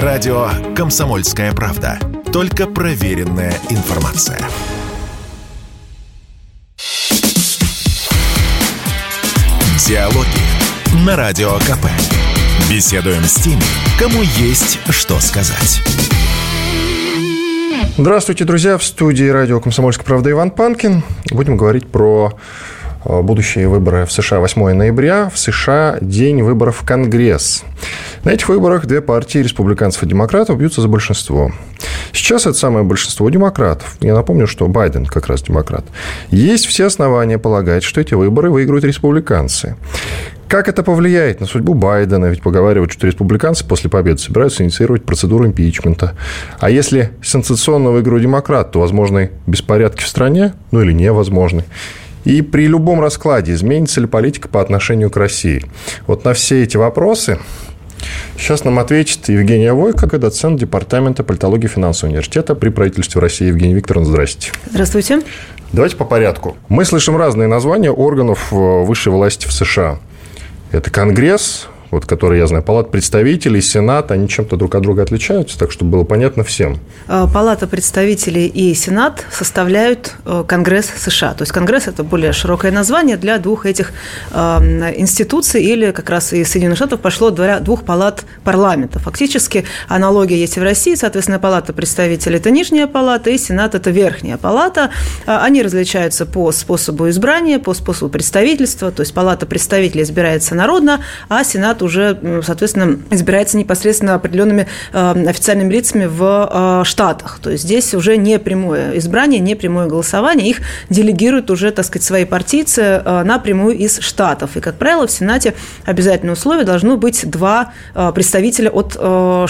Радио «Комсомольская правда». Только проверенная информация. Диалоги на Радио КП. Беседуем с теми, кому есть что сказать. Здравствуйте, друзья. В студии радио «Комсомольская правда» Иван Панкин. Будем говорить про будущие выборы в США 8 ноября. В США день выборов в Конгресс. На этих выборах две партии, республиканцев и демократов, бьются за большинство. Сейчас это самое большинство демократов. Я напомню, что Байден как раз демократ. Есть все основания полагать, что эти выборы выиграют республиканцы. Как это повлияет на судьбу Байдена? Ведь поговаривают, что республиканцы после победы собираются инициировать процедуру импичмента. А если сенсационно выиграют демократ, то возможны беспорядки в стране, ну или невозможны. И при любом раскладе изменится ли политика по отношению к России? Вот на все эти вопросы Сейчас нам ответит Евгения Войко, доцент Департамента политологии и финансового университета при правительстве России. Евгения Викторовна, здрасте. Здравствуйте. Давайте по порядку. Мы слышим разные названия органов э, высшей власти в США. Это Конгресс, вот, которые, я знаю, Палата представителей, Сенат, они чем-то друг от друга отличаются, так чтобы было понятно всем. Э, Палата представителей и Сенат составляют э, Конгресс США. То есть Конгресс – это более широкое название для двух этих эм, институций, или как раз из Соединенных Штатов пошло двух палат парламента. Фактически аналогия есть и в России, соответственно, Палата представителей – это нижняя палата, и Сенат – это верхняя палата. Э, они различаются по способу избрания, по способу представительства, то есть Палата представителей избирается народно, а Сенат уже, соответственно, избирается непосредственно определенными э, официальными лицами в э, Штатах. То есть здесь уже не прямое избрание, не прямое голосование. Их делегируют уже, так сказать, свои партийцы э, напрямую из Штатов. И, как правило, в Сенате обязательное условие должно быть два представителя от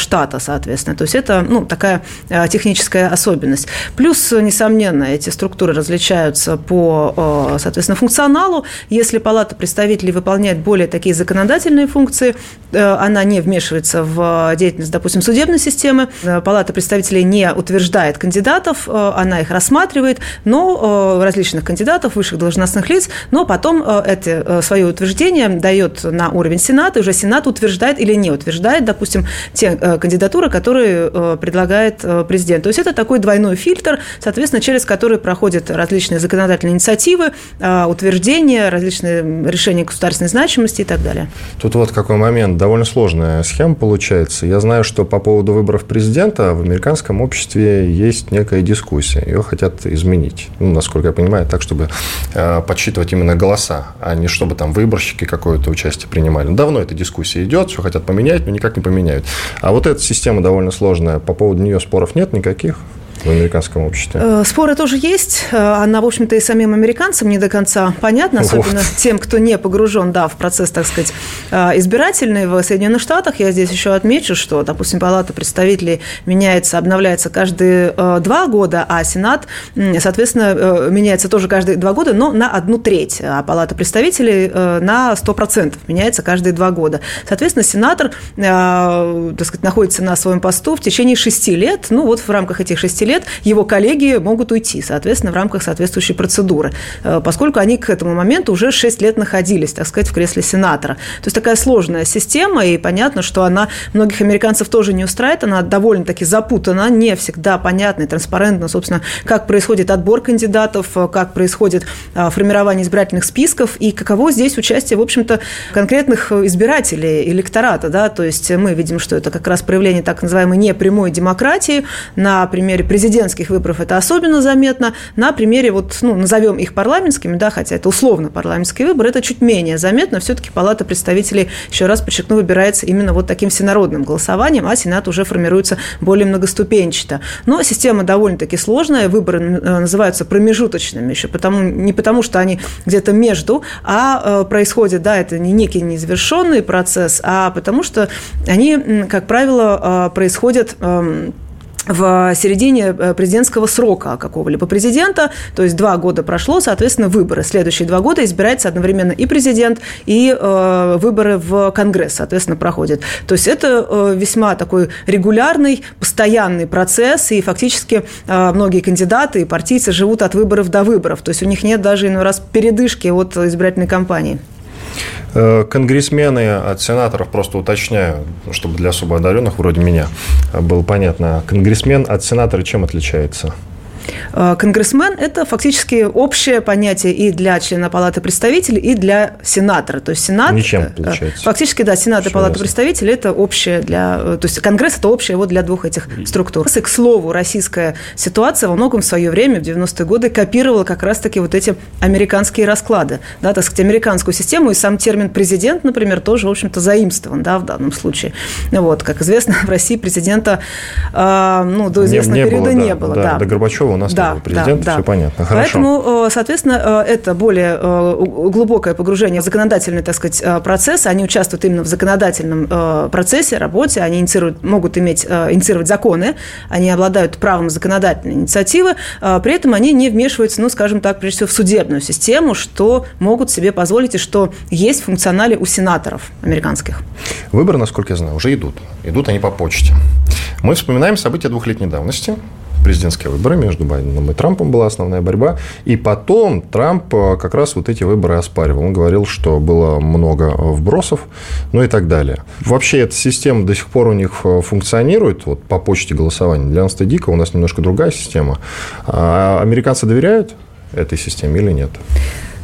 штата, соответственно. То есть это ну, такая техническая особенность. Плюс, несомненно, эти структуры различаются по, соответственно, функционалу. Если Палата представителей выполняет более такие законодательные функции, Конституции, э, она не вмешивается в деятельность, допустим, судебной системы. Э, Палата представителей не утверждает кандидатов, э, она их рассматривает, но различных кандидатов, высших должностных лиц, но потом это свое утверждение дает на уровень Сената, и уже Сенат утверждает или не утверждает, допустим, те кандидатуры, которые предлагает президент. То есть это такой двойной фильтр, соответственно, через который проходят различные законодательные инициативы, утверждения, различные решения государственной значимости и так далее. Тут вот какой момент. Довольно сложная схема получается. Я знаю, что по поводу выборов президента в американском обществе есть некая дискуссия. Ее хотят изменить. Ну, насколько я понимаю, так, чтобы э, подсчитывать именно голоса, а не чтобы там выборщики какое-то участие принимали. Давно эта дискуссия идет, все хотят поменять, но никак не поменяют. А вот эта система довольно сложная. По поводу нее споров нет никаких? В американском обществе? Э, споры тоже есть. Э, она, в общем-то, и самим американцам не до конца понятна, особенно вот. тем, кто не погружен да, в процесс, так сказать, э, избирательный в Соединенных Штатах. Я здесь еще отмечу, что, допустим, Палата представителей меняется, обновляется каждые два года, а Сенат, соответственно, меняется тоже каждые два года, но на одну треть, а Палата представителей на 100% меняется каждые два года. Соответственно, сенатор, так сказать, находится на своем посту в течение шести лет. Ну, вот в рамках этих шести лет лет его коллеги могут уйти, соответственно, в рамках соответствующей процедуры, э, поскольку они к этому моменту уже 6 лет находились, так сказать, в кресле сенатора. То есть такая сложная система, и понятно, что она многих американцев тоже не устраивает, она довольно-таки запутана, не всегда понятна и транспарентна, собственно, как происходит отбор кандидатов, как происходит а, формирование избирательных списков, и каково здесь участие, в общем-то, конкретных избирателей, электората, да, то есть мы видим, что это как раз проявление так называемой непрямой демократии на примере президента президентских выборов это особенно заметно. На примере, вот, ну, назовем их парламентскими, да, хотя это условно парламентские выборы, это чуть менее заметно. Все-таки Палата представителей, еще раз подчеркну, выбирается именно вот таким всенародным голосованием, а Сенат уже формируется более многоступенчато. Но система довольно-таки сложная, выборы э, называются промежуточными еще, потому, не потому, что они где-то между, а э, происходит, да, это не некий незавершенный процесс, а потому что они, как правило, э, происходят эм, в середине э, президентского срока какого-либо президента, то есть два года прошло, соответственно, выборы. Следующие два года избирается одновременно и президент, и э, выборы в Конгресс, соответственно, проходят. То есть это э, весьма такой регулярный, постоянный процесс, и фактически э, многие кандидаты и партийцы живут от выборов до выборов. То есть у них нет даже иной раз передышки от избирательной кампании. Э, конгрессмены от сенаторов, просто уточняю, чтобы для особо одаренных, вроде меня, было понятно, конгрессмен от сенатора чем отличается? Э, конгрессмен – это фактически общее понятие и для члена Палаты представителей, и для сенатора. То есть Сенат… Ничем, э, получается. Фактически, да, Сенат и Палата представителей – это общее для… Э, то есть Конгресс – это общее вот для двух этих структур. И, к слову, российская ситуация во многом в свое время, в 90-е годы, копировала как раз-таки вот эти американские расклады. Да, так сказать, американскую систему, и сам термин «президент», например, тоже, в общем-то, заимствован да, в данном случае. Вот, как известно, в России президента ну, до известного не, не периода было, да, не было. Да, да. До Горбачева у нас да, президент, да, все да. понятно. Хорошо. Поэтому, э, соответственно, э, это более э, глубокое погружение в законодательный, так сказать, процесс. Они участвуют именно в законодательном процессе, работе, они инициируют, могут иметь, инициировать законы, они обладают правом законодательной инициативы, при этом они не вмешиваются, ну, скажем так, прежде всего, в судебную систему, что могут себе позволить и что есть в функционале у сенаторов американских. Выборы, насколько я знаю, уже идут. Идут они по почте. Мы вспоминаем события двухлетней давности президентские выборы между Байденом и Трампом была основная борьба. И потом Трамп э, как раз вот эти выборы оспаривал. Он говорил, что было много вбросов, ну и так далее. Вообще эта система до сих пор у них э, функционирует, вот по почте голосования. Для нас это дико, у нас немножко другая система. А американцы доверяют этой системе или нет?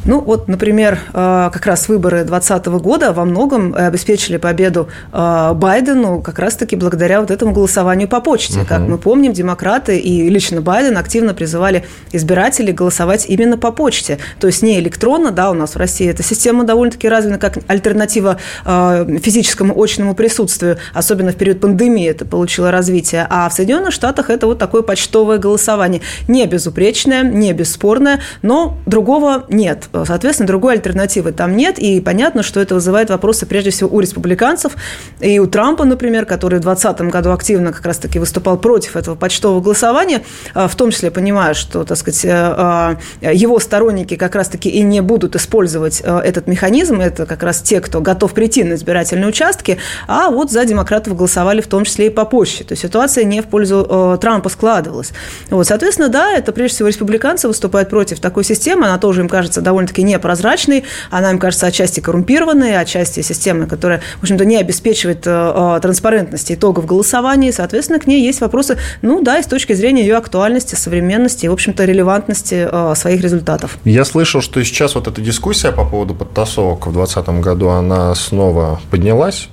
Ну, вот, например, э, как раз выборы 2020 года во многом обеспечили победу э, Байдену как раз-таки благодаря вот этому голосованию по почте. Угу. Как мы помним, демократы и лично Байден активно призывали избирателей голосовать именно по почте. То есть не электронно, да, у нас в России эта система довольно-таки развита как альтернатива э, физическому очному присутствию, особенно в период пандемии это получило развитие. А в Соединенных Штатах это вот такое почтовое голосование. Не безупречное, не бесспорное, но другого нет. Соответственно, другой альтернативы там нет, и понятно, что это вызывает вопросы прежде всего у республиканцев. И у Трампа, например, который в 2020 году активно как раз-таки выступал против этого почтового голосования, а, в том числе понимая, что, так сказать, э, его сторонники как раз-таки и не будут использовать э, этот механизм, это как раз те, кто готов прийти на избирательные участки, а вот за демократов голосовали в том числе и по почте. То есть ситуация не в пользу э, Трампа складывалась. Вот, соответственно, да, это прежде всего республиканцы выступают против такой системы, она тоже им кажется довольно довольно-таки непрозрачной, она, им кажется, отчасти коррумпированной, отчасти системы, которая, в общем-то, не обеспечивает э, э, транспарентности итогов голосования, соответственно, к ней есть вопросы, ну да, и с точки зрения ее актуальности, современности и, в общем-то, релевантности э, своих результатов. Я слышал, что сейчас вот эта дискуссия по поводу подтасовок в 2020 году, она снова поднялась,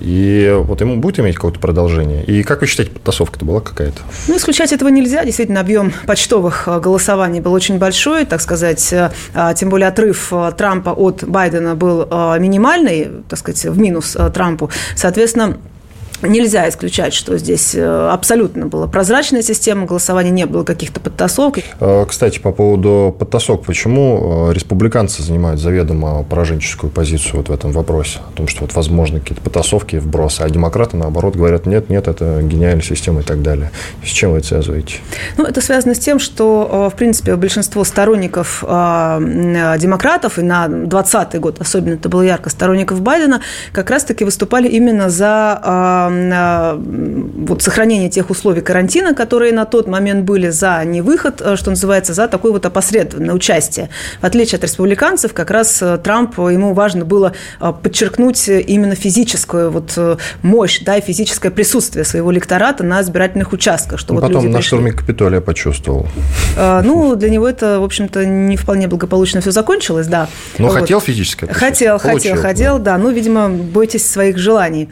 и вот ему будет иметь какое-то продолжение. И как вы считаете, подтасовка-то была какая-то? Ну, исключать этого нельзя. Действительно, объем почтовых э, голосований был очень большой, так сказать. Э, а, тем более отрыв Трампа от Байдена был минимальный, так сказать, в минус Трампу. Соответственно, Нельзя исключать, что здесь э, абсолютно была прозрачная система голосования, не было каких-то подтасовок. Э, кстати, по поводу подтасовок, почему э, республиканцы занимают заведомо пораженческую позицию вот в этом вопросе? О том, что вот возможны какие-то подтасовки, вбросы, а демократы, наоборот, говорят, нет, нет, это гениальная система и так далее. С чем вы это связываете? Ну, это связано с тем, что, в принципе, большинство сторонников демократов, и на 2020 год особенно это было ярко, сторонников Байдена, как раз-таки выступали именно за вот, сохранение тех условий карантина, которые на тот момент были за не выход, э, что называется, за такое вот опосредованное участие. В отличие от республиканцев, как раз э, Трамп, ему важно было подчеркнуть именно физическую вот мощь, да, и физическое присутствие своего электората на избирательных участках. Что ну, вот потом на пришли. штурме Капитолия почувствовал. Ну, для него это, в общем-то, не вполне благополучно все закончилось, да. Но вот. хотел физическое Хотел, Получил, хотел, хотел, да. да. Ну, видимо, бойтесь своих желаний,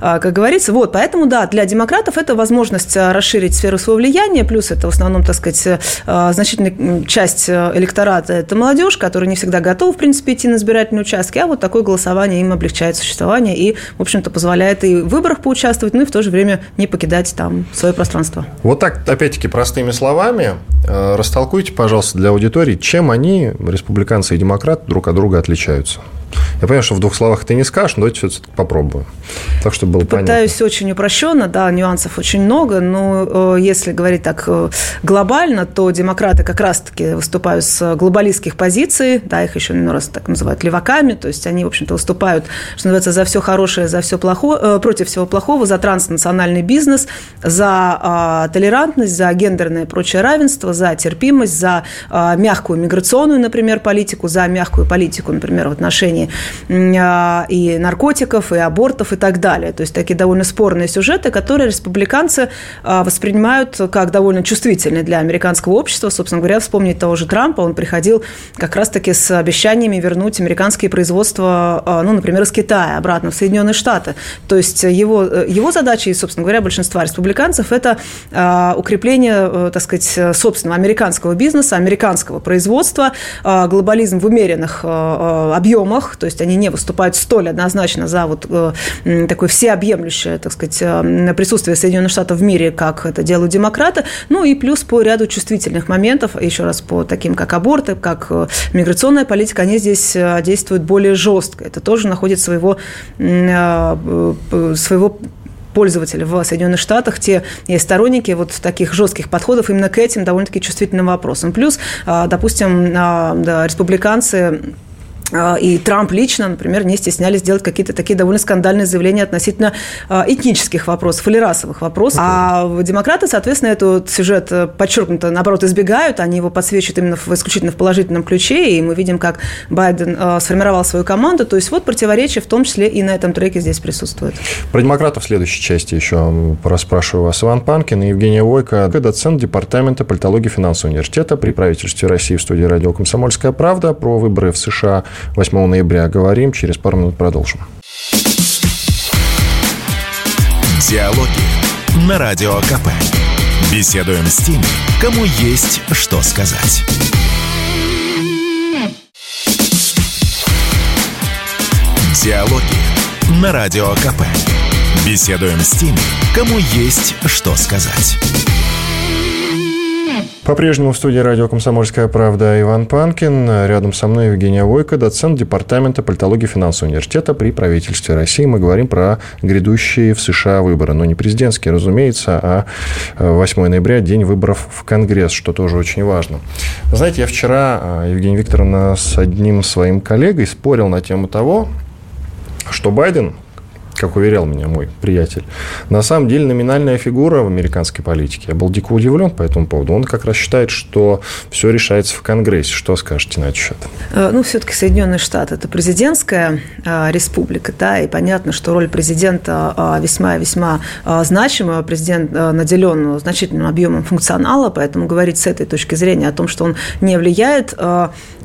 как говорится говорится. Вот, поэтому, да, для демократов это возможность э, расширить сферу своего влияния, плюс это в основном, так сказать, э, значительная часть э, электората – это молодежь, которая не всегда готова, в принципе, идти на избирательные участки, а вот такое голосование им облегчает существование и, в общем-то, позволяет и в выборах поучаствовать, ну и в то же время не покидать там свое пространство. Вот так, опять-таки, простыми словами, растолкуйте, пожалуйста, для аудитории, чем они, республиканцы и демократы, друг от друга отличаются. Я понимаю, что в двух словах ты не скажешь, но давайте все-таки попробую. Так, чтобы было Пытаюсь понятно. очень упрощенно, да, нюансов очень много, но э, если говорить так э, глобально, то демократы как раз-таки выступают с глобалистских позиций, да, их еще иной раз так называют леваками, то есть они, в общем-то, выступают, что называется, за все хорошее, за все плохое, э, против всего плохого, за транснациональный бизнес, за э, толерантность, за гендерное и прочее равенство, за терпимость, за э, мягкую миграционную, например, политику, за мягкую политику, например, в отношении отношении и наркотиков, и абортов, и так далее. То есть такие довольно спорные сюжеты, которые республиканцы воспринимают как довольно чувствительные для американского общества. Собственно говоря, вспомнить того же Трампа, он приходил как раз-таки с обещаниями вернуть американские производства, ну, например, из Китая обратно в Соединенные Штаты. То есть его, его задача и, собственно говоря, большинства республиканцев – это укрепление, так сказать, собственного американского бизнеса, американского производства, глобализм в умеренных объемах, то есть они не выступают столь однозначно за вот такое всеобъемлющее, так сказать, присутствие Соединенных Штатов в мире, как это делают демократы, ну и плюс по ряду чувствительных моментов, еще раз по таким, как аборты, как миграционная политика, они здесь действуют более жестко. Это тоже находит своего, своего пользователя в Соединенных Штатах, те есть сторонники вот таких жестких подходов именно к этим довольно-таки чувствительным вопросам. Плюс, допустим, республиканцы и Трамп лично, например, не стеснялись делать какие-то такие довольно скандальные заявления относительно а, этнических вопросов или расовых вопросов. А демократы, соответственно, этот сюжет э, подчеркнуто, наоборот, избегают. Они его подсвечивают именно в, исключительно в положительном ключе. И мы видим, как Байден э, сформировал свою команду. То есть вот противоречие в том числе и на этом треке здесь присутствует. Про демократов в следующей части еще расспрашиваю вас. Иван Панкин и Евгения Войко, доцент Департамента политологии финансового университета при правительстве России в студии радио «Комсомольская правда» про выборы в США 8 ноября говорим. Через пару минут продолжим. Диалоги на Радио КП. Беседуем с теми, кому есть что сказать. Диалоги на Радио КП. Беседуем с теми, кому есть что сказать. По-прежнему в студии радио «Комсомольская правда» Иван Панкин. Рядом со мной Евгения Войко, доцент Департамента политологии финансового университета при правительстве России. Мы говорим про грядущие в США выборы. Но не президентские, разумеется, а 8 ноября – день выборов в Конгресс, что тоже очень важно. Знаете, я вчера, а, Евгения Викторовна, с одним своим коллегой спорил на тему того, что Байден как уверял меня мой приятель, на самом деле номинальная фигура в американской политике. Я был дико удивлен по этому поводу. Он как раз считает, что все решается в Конгрессе. Что скажете на этот счет? Э, ну, все-таки Соединенные Штаты – это президентская э, республика, да, и понятно, что роль президента э, весьма-весьма значимая. Президент наделен значительным объемом функционала, поэтому говорить с этой точки зрения о том, что он не влияет,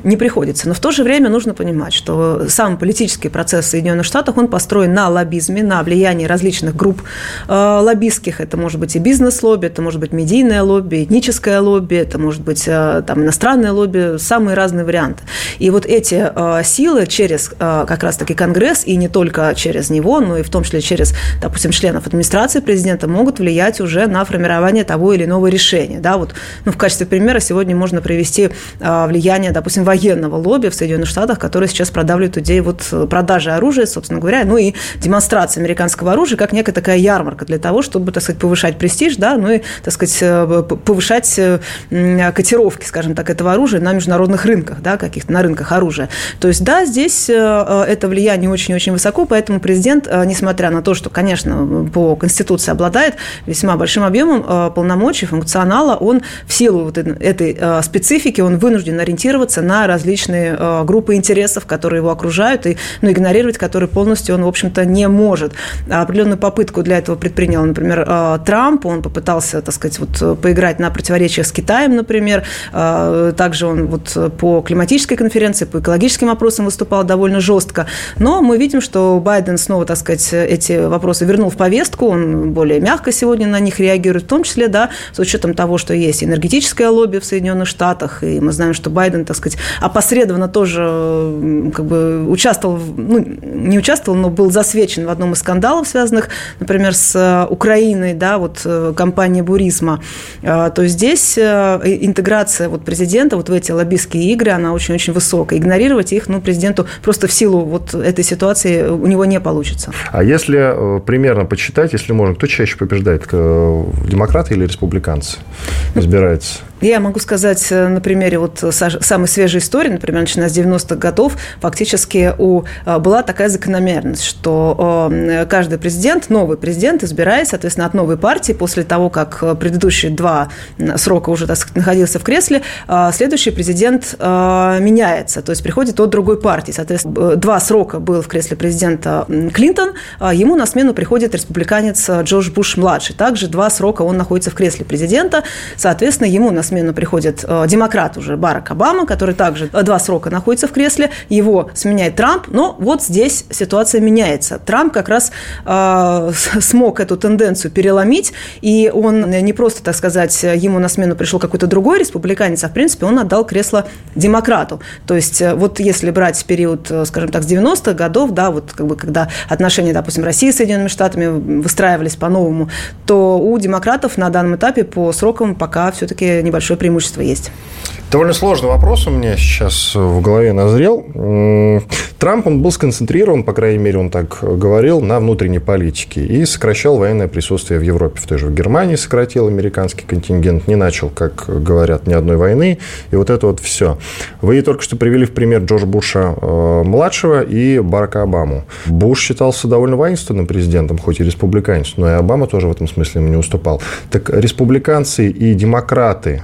не приходится. Но в то же время нужно понимать, что сам политический процесс в Соединенных Штатах, он построен на лоббизме, на влиянии различных групп э, лоббистских. Это может быть и бизнес-лобби, это может быть медийное лобби, этническое лобби, это может быть э, там, иностранное лобби, самые разные варианты. И вот эти э, силы через как раз-таки Конгресс, и не только через него, но и в том числе через, допустим, членов администрации президента, могут влиять уже на формирование того или иного решения. Да, вот, ну, в качестве примера сегодня можно привести влияние, допустим, военного лобби в Соединенных Штатах, которое сейчас продавливает идею вот продажи оружия, собственно говоря, ну и демонстрации американского оружия как некая такая ярмарка для того, чтобы, так сказать, повышать престиж, да, ну и, так сказать, э, повышать э, котировки, скажем так, этого оружия на международных рынках, да, каких-то на рынках оружия. То есть, да, здесь э, это влияние очень-очень высоко, поэтому президент, несмотря на то, что, конечно, по Конституции обладает весьма большим объемом полномочий, функционала, он в силу вот этой специфики, он вынужден ориентироваться на различные группы интересов, которые его окружают, и ну, игнорировать которые полностью он, в общем-то, не может. Определенную попытку для этого предпринял, например, э, Трамп. Он попытался, так сказать, вот, поиграть на противоречиях с Китаем, например. Э, также он вот по климатической конференции, по экологическим вопросам выступал довольно жестко. Но мы видим, что Байден снова, так сказать, эти вопросы вернул в повестку. Он более мягко сегодня на них реагирует, в том числе, да, с учетом того, что есть энергетическое лобби в Соединенных Штатах, и мы знаем, что Байден, так сказать, опосредованно тоже как бы участвовал, ну, не участвовал, но был засвечен в одном из скандалов, связанных, например, с э, Украиной, да, вот э, компания Бурисма, э, то здесь интеграция вот президента вот в эти лоббистские игры, она очень-очень высокая. Игнорировать их, ну, президенту просто в силу вот этой ситуации у него не получится. А если примерно почитать, если можно, кто чаще побеждает, демократы или республиканцы избираются? Я могу сказать на примере вот самой свежей истории, например, начиная с 90-х годов, фактически у, была такая закономерность, что что каждый президент, новый президент, избираясь, соответственно, от новой партии, после того, как предыдущие два срока уже так сказать, находился в кресле, следующий президент меняется, то есть приходит от другой партии. Соответственно, два срока был в кресле президента Клинтон, ему на смену приходит республиканец Джордж Буш-младший. Также два срока он находится в кресле президента, соответственно, ему на смену приходит демократ уже Барак Обама, который также два срока находится в кресле, его сменяет Трамп, но вот здесь ситуация меняется. Трамп как раз э, смог эту тенденцию переломить, и он не просто, так сказать, ему на смену пришел какой-то другой республиканец, а в принципе он отдал кресло демократу. То есть э, вот если брать период, э, скажем так, с 90-х годов, да, вот как бы когда отношения, допустим, России с Соединенными Штатами выстраивались по-новому, то у демократов на данном этапе по срокам пока все-таки небольшое преимущество есть. Довольно сложный вопрос у меня сейчас в голове назрел. Трамп, он был сконцентрирован, по крайней мере, он так говорил, на внутренней политике и сокращал военное присутствие в Европе. В той же в Германии сократил американский контингент, не начал, как говорят, ни одной войны. И вот это вот все. Вы только что привели в пример Джорджа Буша э, и Барака Обаму. Буш считался довольно воинственным президентом, хоть и республиканец, но и Обама тоже в этом смысле ему не уступал. Так республиканцы и демократы,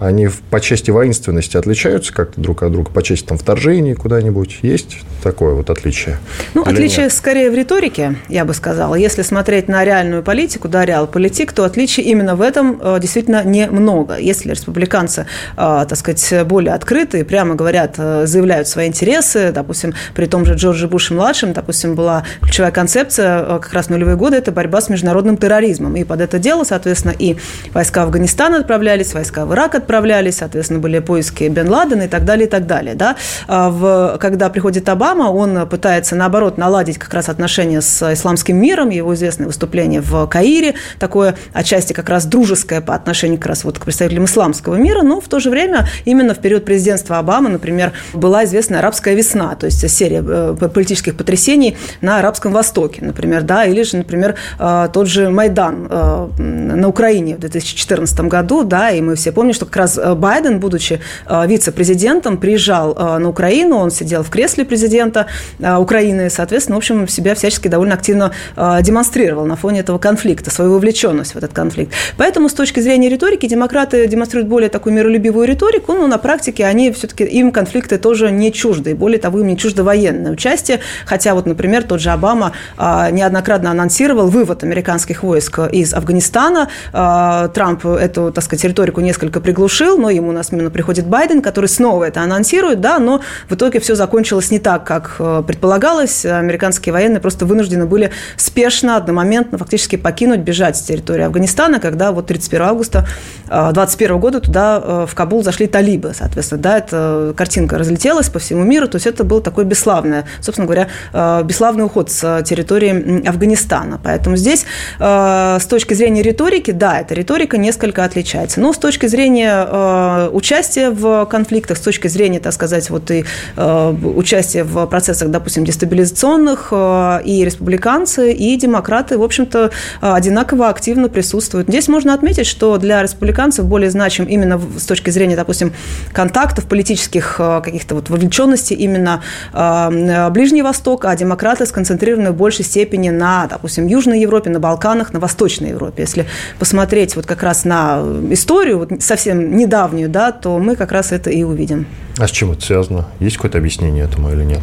они по части воинственности отличаются как-то друг от друга, по части там, вторжений куда-нибудь? Есть такое вот отличие? Ну, Или отличие нет? скорее в риторике, я бы сказала. Если смотреть на реальную политику, да, реал-политик, то отличий именно в этом э, действительно немного. Если республиканцы, э, так сказать, более открыты, прямо говорят, э, заявляют свои интересы, допустим, при том же Джорджи Буше-младшем, допустим, была ключевая концепция как раз в нулевые годы, это борьба с международным терроризмом. И под это дело, соответственно, и войска Афганистана отправлялись, войска в Ирак отправлялись, соответственно, были поиски Бен Ладена и так далее, и так далее. Да? А в, когда приходит Обама, он пытается, наоборот, наладить как раз отношения с исламским миром, его известное выступление в Каире, такое отчасти как раз дружеское по отношению как раз вот к представителям исламского мира, но в то же время именно в период президентства Обамы, например, была известна арабская весна, то есть серия э, политических потрясений на Арабском Востоке, например, да, или же, например, э, тот же Майдан э, на Украине в 2014 году, да, и мы все помним, что как раз э, Байден, будучи э, вице-президентом, приезжал э, на Украину, он сидел в кресле президента Украины, соответственно, в общем, себя всячески довольно активно демонстрировал на фоне этого конфликта, свою вовлеченность в этот конфликт. Поэтому с точки зрения риторики демократы демонстрируют более такую миролюбивую риторику, но на практике они все-таки, им конфликты тоже не чужды, более того, им не чуждо военное участие, хотя вот, например, тот же Обама неоднократно анонсировал вывод американских войск из Афганистана, Трамп эту, так сказать, риторику несколько несколько приглушил, но ему на смену приходит Байден, который снова это анонсирует, да, но в итоге все закончилось не так, как э, предполагалось. Американские военные просто вынуждены были спешно, одномоментно фактически покинуть, бежать с территории Афганистана, когда вот 31 августа 2021 э, года туда э, в Кабул зашли талибы, соответственно, да, эта картинка разлетелась по всему миру, то есть это был такой бесславный, собственно говоря, бесславный уход с территории Афганистана. Поэтому здесь с точки зрения риторики, да, эта риторика несколько отличается. Но с точки зрения э, участия в конфликтах, с точки зрения, так сказать, вот и э, участия в процессах, допустим, дестабилизационных, э, и республиканцы, и демократы, в общем-то, одинаково активно присутствуют. Здесь можно отметить, что для республиканцев более значим именно с точки зрения, допустим, контактов, политических каких-то вот вовлеченности именно Ближний Восток, а демократы сконцентрированы в большей степени на, допустим, Южной Европе, на Балканах, на Восточной Европе. Если посмотреть вот как раз на историю, вот совсем недавнюю, да, то мы как раз это и увидим. А с чем это связано? Есть какое-то объяснение этому или нет?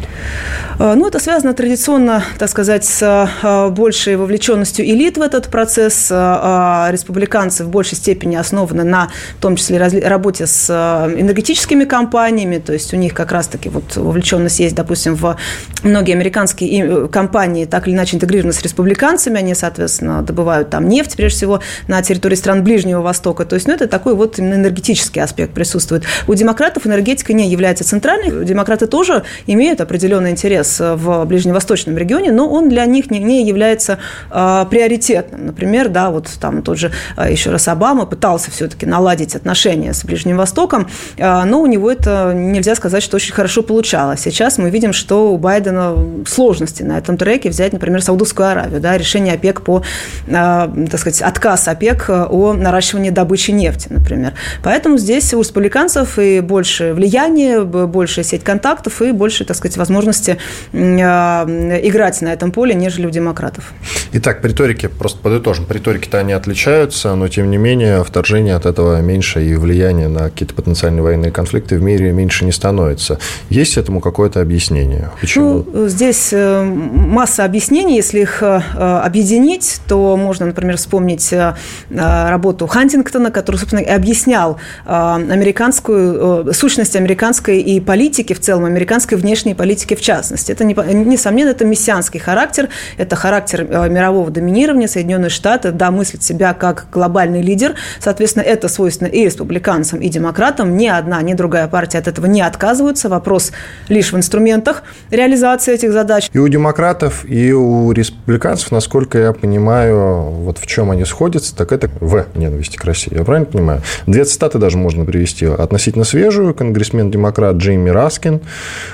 А, ну, это связано традиционно, так сказать, с а, большей вовлеченностью элит в этот процесс. А, республиканцы в большей степени основаны на, в том числе, работе с энергетическими компаниями, то есть у них как раз-таки вот вовлеченность есть, допустим, в многие американские э, компании так или иначе интегрированы с республиканцами, они, соответственно, добывают там нефть, прежде всего, на территории стран Ближнего Востока. То есть, ну, это такой вот именно энергетический аспект присутствует. У демократов энергетика не является центральной. Демократы тоже имеют определенный интерес в ближневосточном регионе, но он для них не, не является э, приоритетным. Например, да, вот там тот же э, еще раз Обама пытался все-таки наладить отношения с Ближним Востоком, э, но у него это нельзя сказать, что очень хорошо получалось. Сейчас мы видим, что у Байдена сложности на этом треке взять, например, Саудовскую Аравию, да, решение ОПЕК по, э, так сказать, отказ ОПЕК о наращивании добычи нефти, например. Поэтому здесь у республиканцев и больше влияния, больше сеть контактов и больше, так сказать, возможности играть на этом поле, нежели у демократов. Итак, по риторике, просто подытожим, по риторике-то они отличаются, но тем не менее вторжение от этого меньше и влияние на какие-то потенциальные военные конфликты в мире меньше не становится. Есть этому какое-то объяснение? Почему? Ну, здесь э, масса объяснений. Если их э, объединить, то можно, например, вспомнить э, работу Хантингтона, который, собственно, и объяснял американскую, сущность американской и политики в целом, американской внешней политики в частности. Это, несомненно, это мессианский характер, это характер мирового доминирования. Соединенные Штаты, да, мыслят себя как глобальный лидер. Соответственно, это свойственно и республиканцам, и демократам. Ни одна, ни другая партия от этого не отказываются. Вопрос лишь в инструментах реализации этих задач. И у демократов, и у республиканцев, насколько я понимаю, вот в чем они сходятся, так это в ненависти к России. Я правильно понимаю? Две цитаты даже можно привести. Относительно свежую. Конгрессмен-демократ Джейми Раскин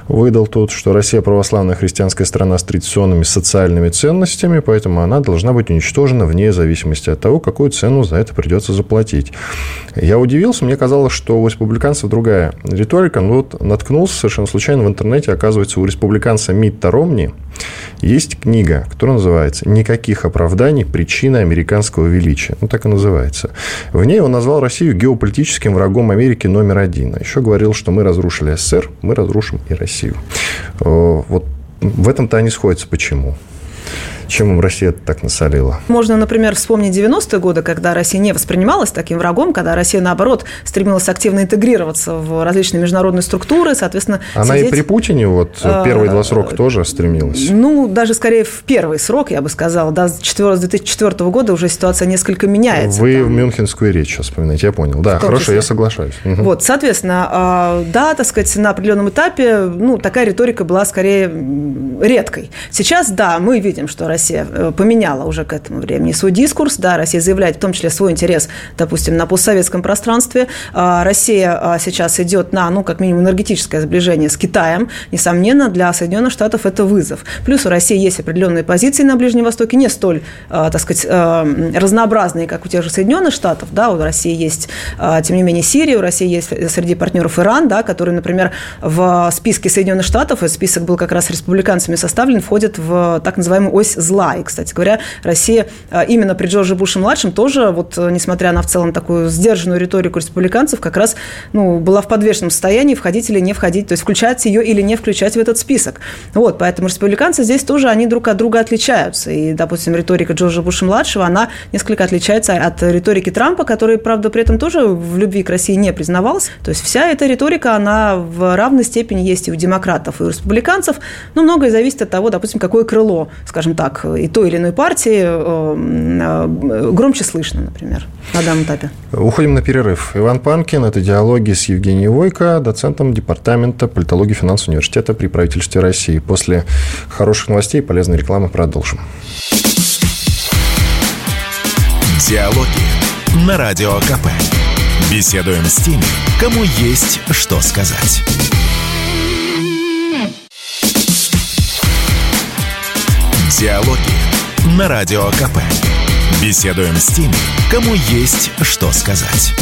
выдал тут, что Россия православная христианская страна с традиционными социальными ценностями, поэтому она должна быть уничтожена вне зависимости от того, какую цену за это придется заплатить. Я удивился, мне казалось, что у республиканцев другая риторика, но вот наткнулся совершенно случайно в интернете, оказывается, у республиканца Митта Ромни есть книга, которая называется «Никаких оправданий. Причины американского величия». Ну, так и называется. В ней он назвал Россию геополитическим врагом Америки номер один. А еще говорил, что мы разрушили СССР, мы разрушим и Россию. Вот в этом-то они сходятся. Почему? Чем им Россия так насолила? Можно, например, вспомнить 90-е годы, когда Россия не воспринималась таким врагом, когда Россия, наоборот, стремилась активно интегрироваться в различные международные структуры, соответственно... Она сидеть... и при Путине вот а, первые два срока тоже стремилась? Ну, даже скорее в первый срок, я бы сказала. Да, с 2004 года уже ситуация несколько меняется. Вы там. Мюнхенскую речь сейчас вспоминаете, я понял. Да, хорошо, я соглашаюсь. Угу. Вот, соответственно, а, да, так сказать, на определенном этапе, ну, такая риторика была скорее редкой. Сейчас, да, мы видим, что Россия э, поменяла уже к этому времени свой дискурс, да, Россия заявляет в том числе свой интерес, допустим, на постсоветском пространстве. А, Россия а, сейчас идет на, ну, как минимум, энергетическое сближение с Китаем. Несомненно, для Соединенных Штатов это вызов. Плюс у России есть определенные позиции на Ближнем Востоке, не столь, а, так сказать, разнообразные, как у тех же Соединенных Штатов. Да, у России есть, тем не менее, Сирия, у России есть среди партнеров Иран, да, который, например, в списке Соединенных Штатов, и список был как раз республиканцами составлен, входит в так называемую ось зла. И, кстати говоря, Россия а, именно при Джордже Буше-младшем тоже, вот, э, несмотря на в целом такую сдержанную риторику республиканцев, как раз ну, была в подвешенном состоянии, входить или не входить, то есть включать ее или не включать в этот список. Вот, поэтому республиканцы здесь тоже, они друг от друга отличаются. И, допустим, риторика Джорджа Буша-младшего, она несколько отличается от риторики Трампа, который, правда, при этом тоже в любви к России не признавался. То есть вся эта риторика, она в равной степени есть и у демократов, и у республиканцев, но многое зависит от того, допустим, какое крыло, скажем так, и той или иной партии э, громче слышно, например, на данном этапе. Уходим на перерыв. Иван Панкин, это диалоги с Евгением Войко, доцентом Департамента политологии и финансового университета при правительстве России. После хороших новостей и полезной рекламы продолжим. Диалоги на Радио КП. Беседуем с теми, кому есть что сказать. Диалоги на Радио КП. Беседуем с теми, кому есть что сказать.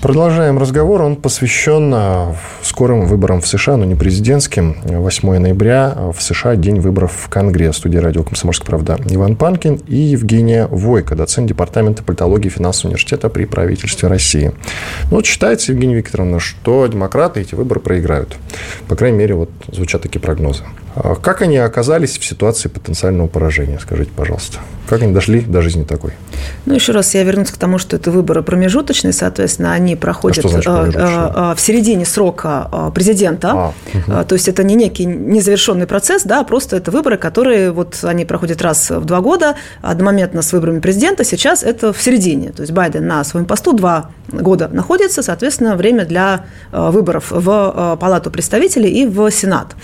Продолжаем разговор. Он посвящен а, скорым выборам в США, но не президентским. 8 ноября в США день выборов в Конгресс. Студия радио «Комсомольская правда» Иван Панкин и Евгения Войко, доцент Департамента политологии и финансового университета при правительстве России. Ну, вот считается, Евгения Викторовна, что демократы эти выборы проиграют. По крайней мере, вот звучат такие прогнозы. А как они оказались в ситуации потенциального поражения, скажите, пожалуйста? Как они дошли до жизни такой? Ну, еще раз я вернусь к тому, что это выборы промежуточные, соответственно, они проходят а а, а, в середине срока президента. А, угу. То есть это не некий незавершенный процесс, да, а просто это выборы, которые вот они проходят раз в два года, одномоментно с выборами президента. Сейчас это в середине. То есть Байден на своем посту два года находится, соответственно, время для выборов в Палату представителей и в Сенат.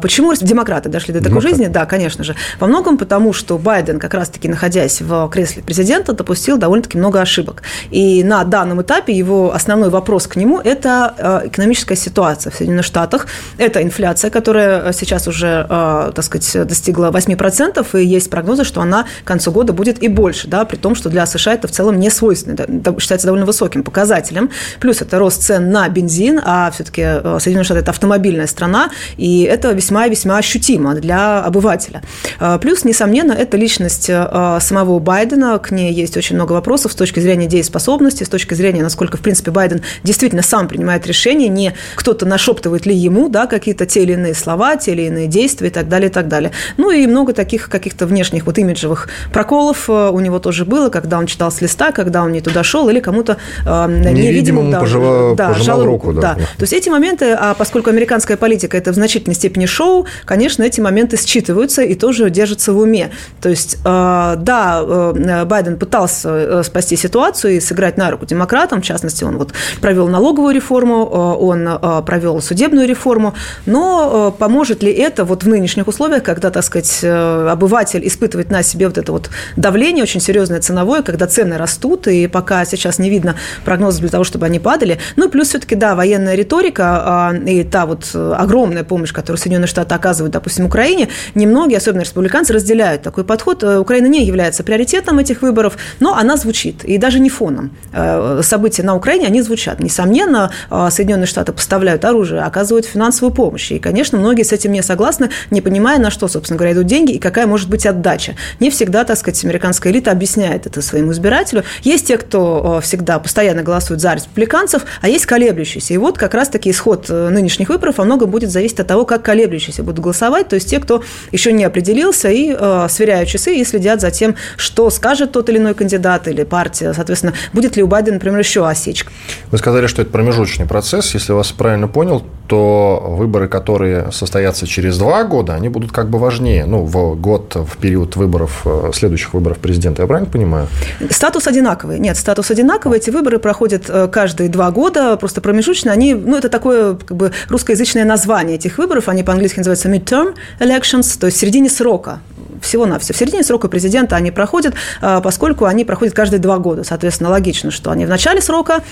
Почему демократы дошли до такой жизни, да, конечно же. Во многом потому, что Байден, как раз-таки находясь в кресле президента, допустил довольно-таки много ошибок. И на данном этапе его основной вопрос к нему – это экономическая ситуация в Соединенных Штатах. Это инфляция, которая сейчас уже, так сказать, достигла 8%, и есть прогнозы, что она к концу года будет и больше, да, при том, что для США это в целом не свойственно, считается довольно высоким показателем. Плюс это рост цен на бензин, а все-таки э, Соединенные Штаты – это автомобильная страна, и это весьма и весьма ощутимо для обывателя. Э, плюс, несомненно, это личность э, самого Байдена, к ней есть очень много вопросов с точки зрения дееспособности, с точки зрения, насколько, в принципе, Байден действительно сам принимает решения, не кто-то нашептывает ли ему да, какие-то те или иные слова, те или иные действия и так далее, и так далее. Ну и много таких каких-то внешних вот имиджевых проколов у него тоже было, когда он читал с листа, когда он не туда шел, или кому-то э, невидимому да, пожала, да, жал руку. Да. да. То есть эти моменты, а поскольку американская политика это в значительной степени шоу, конечно, эти моменты считываются и тоже держатся в уме. То есть, э, да, э, Байден пытался э, спасти ситуацию и сыграть на руку демократам, в частности, он вот провел налоговую реформу, он провел судебную реформу, но поможет ли это вот в нынешних условиях, когда, так сказать, обыватель испытывает на себе вот это вот давление очень серьезное ценовое, когда цены растут, и пока сейчас не видно прогнозов для того, чтобы они падали. Ну плюс все-таки, да, военная риторика а, и та вот огромная помощь, которую Соединенные Штаты оказывают, допустим, Украине, немногие, особенно республиканцы, разделяют такой подход. Э, Украина не является приоритетом этих выборов, но она звучит, и даже не фоном. Э, события на Украине, они звучат. Несомненно, э, Соединенные Штаты поставляют оружие, оказывают финансовую помощь. И, конечно, многие с этим не согласны, не понимая, на что, собственно говоря, идут деньги и какая может быть отдача. Не всегда, так сказать, американская элита объясняет это своему избирателю. Есть те, кто всегда постоянно голосуют за республиканцев, а есть колеблющиеся. И вот как раз-таки исход нынешних выборов во многом будет зависеть от того, как колеблющиеся будут голосовать, то есть те, кто еще не определился и э, сверяют часы и следят за тем, что скажет тот или иной кандидат или партия. Соответственно, будет ли у Байдена, например, еще осечка. Вы сказали, что это промежуточный процесс. Если вас правильно понял, то выборы, которые состоятся через два года, они будут как бы важнее. Ну, в год, в период выборов, э, следующих выборов президента. Я правильно понимаю? Статус одинаковый. Нет, статус одинаковый. Эти выборы проходят э, каждые два года, просто промежуточно. Они, ну, это такое как бы русскоязычное название этих выборов. Они по-английски называются midterm elections, то есть в середине срока всего-навсего. В середине срока президента они проходят, а, поскольку они проходят каждые два года. Соответственно, логично, что они в начале срока,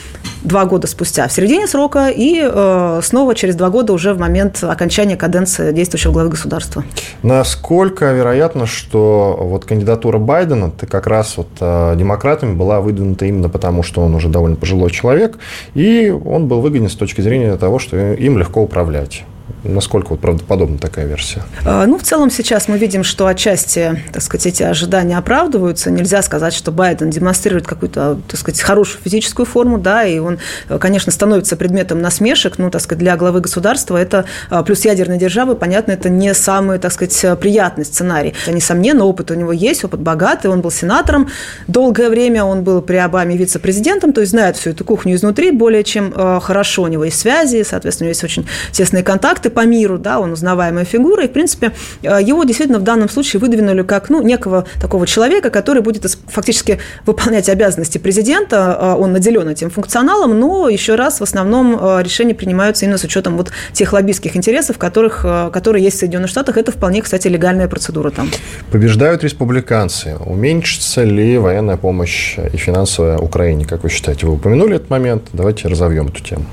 два года спустя в середине срока и э, снова через два года уже в момент окончания каденции действующего главы государства. Насколько вероятно, что вот кандидатура Байдена ты как раз вот э, демократами была выдвинута именно потому, что он уже довольно пожилой человек, и он был выгоден с точки зрения того, что им легко управлять? Насколько вот правдоподобна такая версия? А, ну, в целом сейчас мы видим, что отчасти, так сказать, эти ожидания оправдываются. Нельзя сказать, что Байден демонстрирует какую-то, так сказать, хорошую физическую форму, да, и он, конечно, становится предметом насмешек, ну, так сказать, для главы государства это а, плюс ядерной державы, понятно, это не самый, так сказать, приятный сценарий. Несомненно, опыт у него есть, опыт богатый, он был сенатором долгое время, он был при Обаме вице-президентом, то есть знает всю эту кухню изнутри более чем а, хорошо, у него есть связи, соответственно, у него есть очень тесные контакты, по миру, да, он узнаваемая фигура, и, в принципе, э, его действительно в данном случае выдвинули как, ну, некого такого человека, который будет фактически выполнять обязанности президента, э, он наделен этим функционалом, но, еще раз, в основном э, решения принимаются именно с учетом вот тех лоббистских интересов, которых, которые есть в Соединенных Штатах, это вполне, кстати, легальная процедура там. Побеждают республиканцы. Уменьшится ли военная помощь и финансовая Украине, как вы считаете? Вы упомянули этот момент, давайте разовьем эту тему.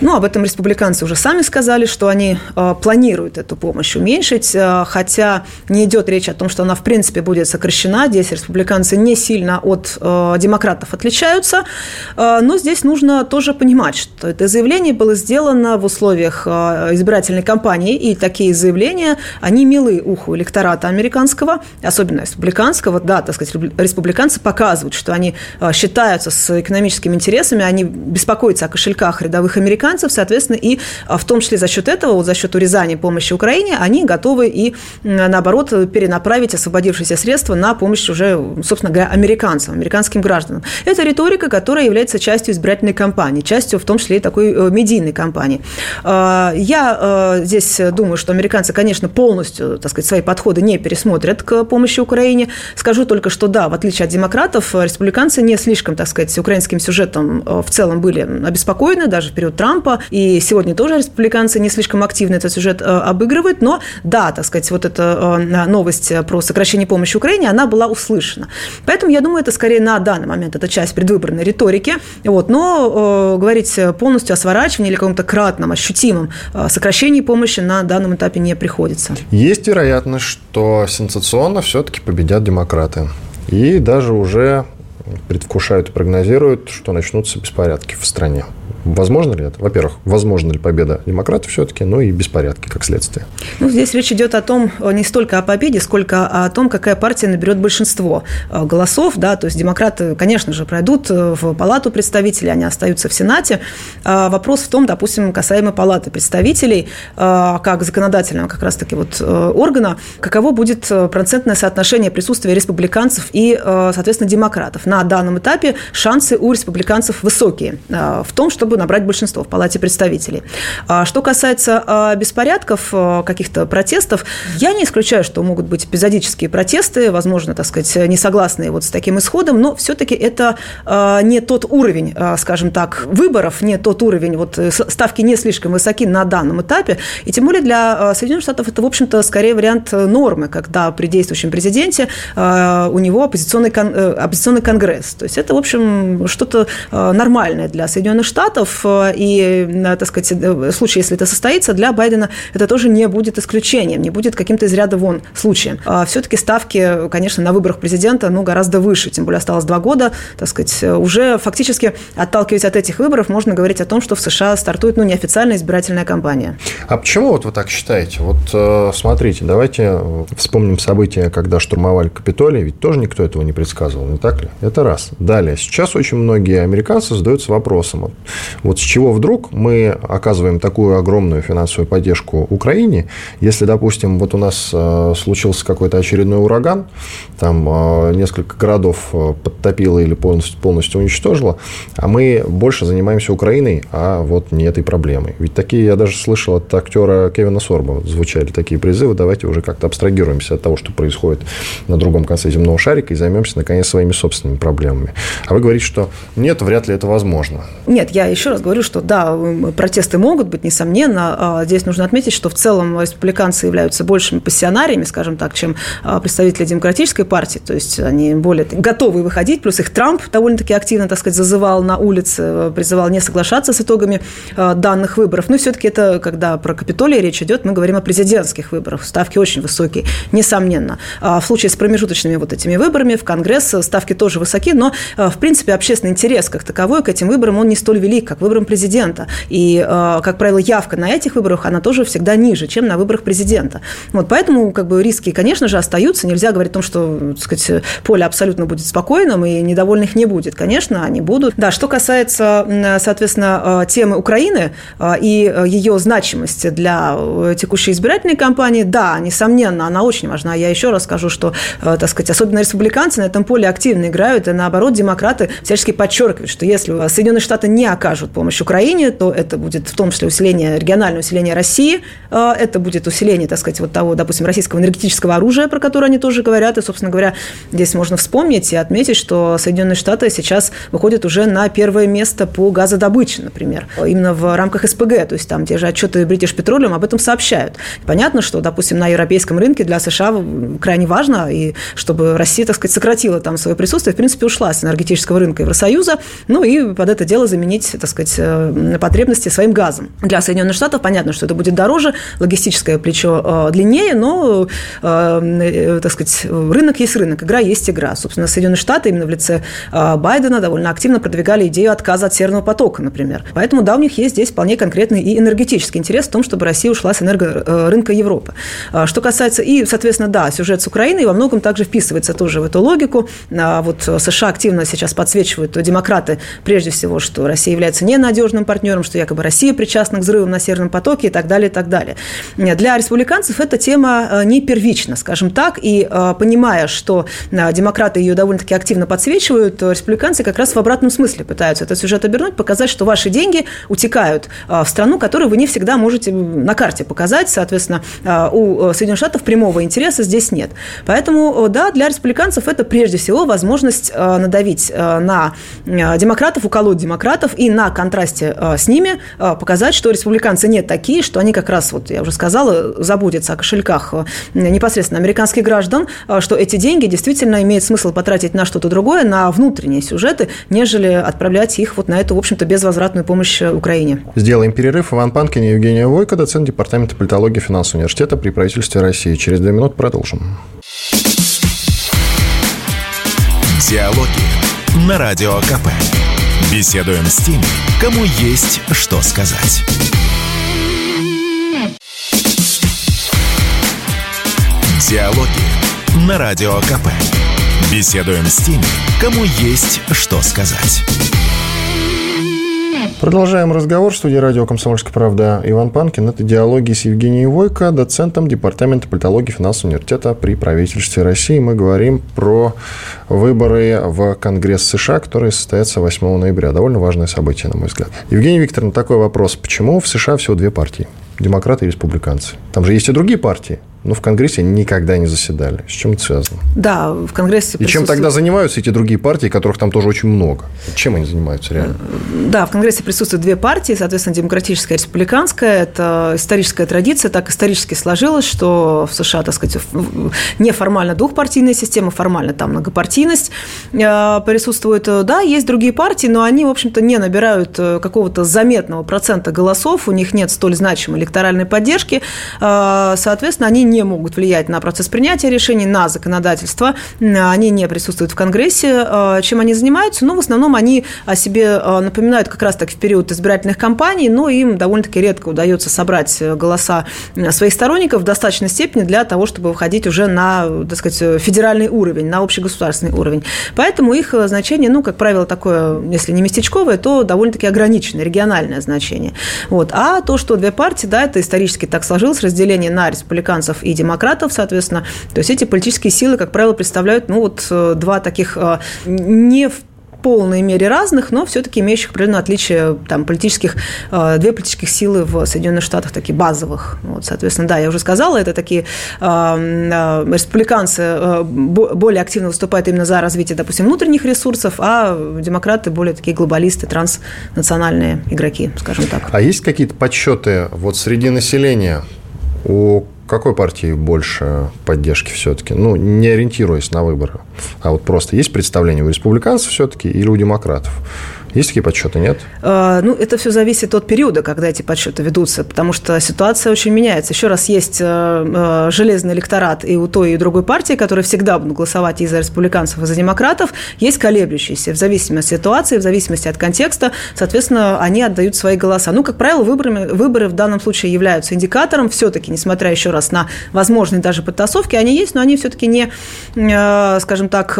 Ну, об этом республиканцы уже сами сказали, что они э, планируют эту помощь уменьшить, э, хотя не идет речь о том, что она в принципе будет сокращена. Здесь республиканцы не сильно от э, демократов отличаются, но здесь нужно тоже понимать, что это заявление было сделано в условиях избирательной кампании, и такие заявления, они милы уху электората американского, особенно республиканского. Да, так сказать, республиканцы показывают, что они считаются с экономическими интересами, они беспокоятся о кошельках рядовых американцев, соответственно, и в том числе за счет этого, вот за счет урезания помощи Украине, они готовы и, наоборот, перенаправить освободившиеся средства на помощь уже, собственно говоря, американцам, американским гражданам. Это риторика, которая является частью избирательной кампании, частью в том числе и такой э, медийной кампании. А, я э, здесь думаю, что американцы, конечно, полностью, так сказать, свои подходы не пересмотрят к помощи Украине. Скажу только, что да, в отличие от демократов, республиканцы не слишком, так сказать, украинским сюжетом э, в целом были обеспокоены, даже в период Трампа, и сегодня тоже республиканцы не слишком активно этот сюжет обыгрывают, но да, так сказать, вот эта новость про сокращение помощи Украине, она была услышана. Поэтому я думаю, это скорее на данный момент, это часть предвыборной риторики, вот, но э, говорить полностью о сворачивании или каком-то кратном, ощутимом сокращении помощи на данном этапе не приходится. Есть вероятность, что сенсационно все-таки победят демократы. И даже уже предвкушают и прогнозируют, что начнутся беспорядки в стране. Возможно ли это? Во-первых, возможно ли победа демократов все-таки, ну и беспорядки как следствие? Ну, здесь речь идет о том, э, не столько о победе, сколько о том, какая партия наберет большинство э, голосов. Да, то есть демократы, конечно же, пройдут э, в палату представителей, они остаются в Сенате. А вопрос в том, допустим, касаемо палаты представителей, как законодательного как раз-таки вот органа, каково будет процентное соотношение присутствия республиканцев и, соответственно, демократов. На данном этапе шансы у республиканцев высокие в том, чтобы чтобы набрать большинство в Палате представителей. А что касается а, беспорядков, а, каких-то протестов, я не исключаю, что могут быть эпизодические протесты, возможно, так сказать, несогласные вот с таким исходом, но все-таки это не тот уровень, скажем так, выборов, не тот уровень, вот э, ставки не слишком высоки на данном этапе, и тем более для Соединенных Штатов это, в общем-то, скорее вариант нормы, когда при действующем президенте у него оппозиционный, э, оппозиционный конгресс. То есть это, в общем, что-то нормальное для Соединенных Штатов, Штатов, э, и, э, так сказать, э, в случае, если это состоится, для Байдена это тоже не будет исключением, не будет каким-то из ряда вон случаем. А Все-таки ставки, конечно, на выборах президента ну, гораздо выше, тем более осталось два года, так сказать, уже фактически отталкиваясь от этих выборов, можно говорить о том, что в США стартует ну, неофициальная избирательная кампания. А почему вот вы так считаете? Вот смотрите, давайте вспомним события, когда штурмовали Капитолий, ведь тоже никто этого не предсказывал, не так ли? Это раз. Далее, сейчас очень многие американцы задаются вопросом, вот с чего вдруг мы оказываем такую огромную финансовую поддержку Украине, если, допустим, вот у нас э, случился какой-то очередной ураган, там э, несколько городов э, подтопило или полностью, полностью уничтожило, а мы больше занимаемся Украиной, а вот не этой проблемой. Ведь такие, я даже слышал от актера Кевина Сорба, звучали такие призывы, давайте уже как-то абстрагируемся от того, что происходит на другом конце земного шарика и займемся, наконец, своими собственными проблемами. А вы говорите, что нет, вряд ли это возможно. Нет, я еще раз говорю, что да, протесты могут быть, несомненно. А здесь нужно отметить, что в целом республиканцы являются большими пассионариями, скажем так, чем а, представители демократической партии. То есть они более готовы выходить. Плюс их Трамп довольно-таки активно, так сказать, зазывал на улице, призывал не соглашаться с итогами а, данных выборов. Но все-таки это, когда про Капитолий речь идет, мы говорим о президентских выборах. Ставки очень высокие, несомненно. В случае с промежуточными вот этими выборами в Конгресс ставки тоже высоки, но, в принципе, общественный интерес как таковой к этим выборам, он не столь велик, как выборам президента. И, э, как правило, явка на этих выборах, она тоже всегда ниже, чем на выборах президента. Вот, поэтому как бы, риски, конечно же, остаются. Нельзя говорить о том, что так сказать, поле абсолютно будет спокойным и недовольных не будет. Конечно, они будут. Да, что касается, соответственно, э, темы Украины э, и ее значимости для текущей избирательной кампании, да, несомненно, она очень важна. Я еще раз скажу, что, так сказать, особенно республиканцы на этом поле активно играют, и наоборот, демократы всячески подчеркивают, что если Соединенные Штаты не окажут помощь Украине, то это будет в том числе усиление, региональное усиление России, э, это будет усиление, так сказать, вот того, допустим, российского энергетического оружия, про которое они тоже говорят, и, собственно говоря, здесь можно вспомнить и отметить, что Соединенные Штаты сейчас выходят уже на первое место по газодобыче, например, именно в рамках СПГ, то есть там те же отчеты British Petroleum об этом сообщают. Понятно, что, допустим, на европейском рынке для США крайне важно, и чтобы Россия, так сказать, сократила там свое присутствие, в принципе, ушла с энергетического рынка Евросоюза, ну и под это дело заменить, так сказать, э, потребности своим газом. Для Соединенных Штатов понятно, что это будет дороже, логистическое плечо э, длиннее, но, э, так сказать, рынок есть рынок, игра есть игра. Собственно, Соединенные Штаты именно в лице Байдена довольно активно продвигали идею отказа от Северного потока, например. Поэтому, да, у них есть здесь вполне конкретный и энергетический интерес в том, чтобы Россия ушла с энергорынка Европы. Что касается, и, соответственно, да, сюжет с Украиной во многом также вписывается тоже в эту логику. Вот США активно сейчас подсвечивают демократы, прежде всего, что Россия является не ненадежным партнером, что якобы Россия причастна к взрывам на Северном потоке и так далее, и так далее. Для республиканцев эта тема э, не первична, скажем так, и э, понимая, что э, демократы ее довольно-таки активно подсвечивают, республиканцы как раз в обратном смысле пытаются этот сюжет обернуть, показать, что ваши деньги утекают в страну, которую вы не всегда можете на карте показать, соответственно, у Соединенных Штатов прямого интереса здесь нет. Поэтому, да, для республиканцев это прежде всего возможность надавить на демократов, уколоть демократов и на на контрасте с ними показать, что республиканцы не такие, что они как раз, вот я уже сказала, заботятся о кошельках непосредственно американских граждан, что эти деньги действительно имеет смысл потратить на что-то другое, на внутренние сюжеты, нежели отправлять их вот на эту, в общем-то, безвозвратную помощь Украине. Сделаем перерыв. Иван Панкин и Евгения Войко, доцент Департамента политологии финансового университета при правительстве России. Через две минуты продолжим. Диалоги на Радио КП. Беседуем с теми, кому есть что сказать. Диалоги на Радио КП. Беседуем с теми, кому есть что сказать. Продолжаем разговор. В студии радио «Комсомольская правда» Иван Панкин. Это диалоги с Евгением Войко, доцентом Департамента политологии финансового университета при правительстве России. Мы говорим про выборы в Конгресс США, которые состоятся 8 ноября. Довольно важное событие, на мой взгляд. Евгений Викторовна, такой вопрос. Почему в США всего две партии? Демократы и республиканцы. Там же есть и другие партии но в Конгрессе никогда не заседали. С чем это связано? Да, в Конгрессе... И чем тогда занимаются эти другие партии, которых там тоже очень много? Чем они занимаются реально? Э, да, в Конгрессе присутствуют две партии, соответственно, демократическая и республиканская. Это историческая традиция, так исторически сложилось, что в США, так сказать, неформально двухпартийная система, формально там многопартийность э, присутствует. Да, есть другие партии, но они, в общем-то, не набирают э, какого-то заметного процента голосов, у них нет столь значимой электоральной поддержки, соответственно, они не могут влиять на процесс принятия решений, на законодательство. Они не присутствуют в Конгрессе. Э, чем они занимаются? Ну, в основном они о себе э, напоминают как раз-таки в период избирательных кампаний, но им довольно-таки редко удается собрать э, голоса своих сторонников в достаточной степени для того, чтобы выходить уже на, так сказать, федеральный уровень, на общегосударственный уровень. Поэтому их значение, ну, как правило, такое, если не местечковое, то довольно-таки ограниченное, региональное значение. Вот. А то, что две партии, да, это исторически так сложилось, разделение на республиканцев и демократов, соответственно. То есть эти политические силы, как правило, представляют ну, вот, э, два таких э, не в полной мере разных, но все-таки имеющих определенное отличие там, политических, э, две политических силы в Соединенных Штатах, такие базовых. Вот, соответственно, да, я уже сказала, это такие э, республиканцы более активно выступают именно за развитие, допустим, внутренних ресурсов, а демократы более такие глобалисты, транснациональные игроки, скажем так. А есть какие-то подсчеты вот среди населения у какой партии больше поддержки все-таки? Ну, не ориентируясь на выборы, а вот просто есть представление у республиканцев все-таки или у демократов? Есть такие подсчеты, нет? А, ну, это все зависит от периода, когда эти подсчеты ведутся, потому что ситуация очень меняется. Еще раз, есть э, э, железный электорат и у той, и у другой партии, которые всегда будут голосовать и за республиканцев, и за демократов. Есть колеблющиеся в зависимости от ситуации, в зависимости от контекста. Соответственно, они отдают свои голоса. Ну, как правило, выборы, выборы в данном случае являются индикатором. Все-таки, несмотря еще раз на возможные даже подтасовки, они есть, но они все-таки не, э, скажем так,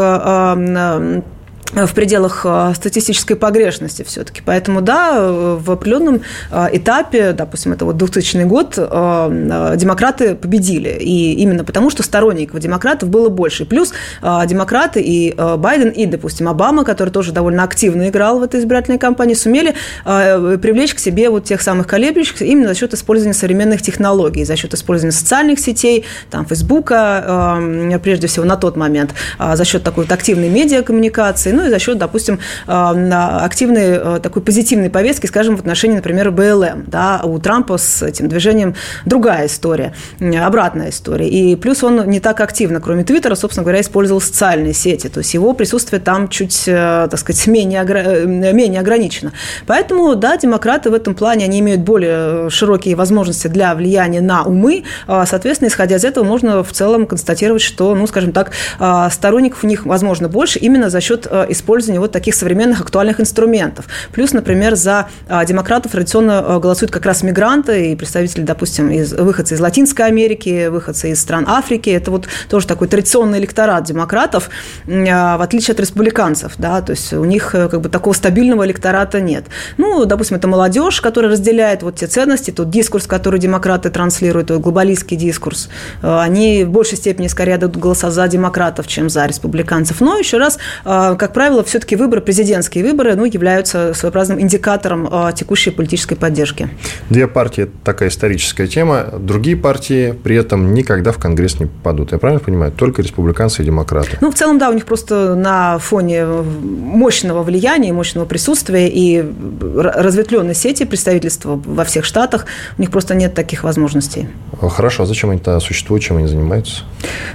в пределах э, статистической погрешности все-таки. Поэтому, да, в определенном э, этапе, допустим, это вот 2000 год, э, демократы победили. И именно потому, что сторонников демократов было больше. Плюс демократы и Байден, и, допустим, Обама, который тоже довольно активно играл в этой избирательной кампании, сумели привлечь к себе вот тех самых колеблющихся именно за счет использования современных технологий, за счет использования социальных сетей, там, Фейсбука, прежде всего, на тот момент, за счет такой вот активной медиакоммуникации, ну и за счет, допустим, а, активной э, такой позитивной повестки, скажем, в отношении, например, БЛМ. Да, у Трампа с этим движением другая история, обратная история. И плюс он не так активно, кроме Твиттера, собственно говоря, использовал социальные сети. То есть его присутствие там чуть, э, так сказать, менее, э, менее ограничено. Поэтому, да, демократы в этом плане, они имеют более широкие возможности для влияния на умы. А, соответственно, исходя из этого, можно в целом констатировать, что, ну, скажем так, а, сторонников у них, возможно, больше именно за счет использования вот таких современных актуальных инструментов. Плюс, например, за а, демократов традиционно а, голосуют как раз мигранты и представители, допустим, из, выходцы из Латинской Америки, выходцы из стран Африки. Это вот тоже такой традиционный электорат демократов, а, в отличие от республиканцев. Да, то есть у них э, как бы такого стабильного электората нет. Ну, допустим, это молодежь, которая разделяет вот те ценности, тот дискурс, который демократы транслируют, тот глобалистский дискурс. Э, они в большей степени скорее дадут голоса за демократов, чем за республиканцев. Но еще раз, как правило, все-таки выборы, президентские выборы, ну, являются своеобразным индикатором текущей политической поддержки. Две партии – это такая историческая тема. Другие партии при этом никогда в Конгресс не попадут. Я правильно понимаю? Только республиканцы и демократы. Ну, в целом, да, у них просто на фоне мощного влияния, мощного присутствия и разветвленной сети представительства во всех штатах, у них просто нет таких возможностей. Хорошо, а зачем они тогда существуют, чем они занимаются?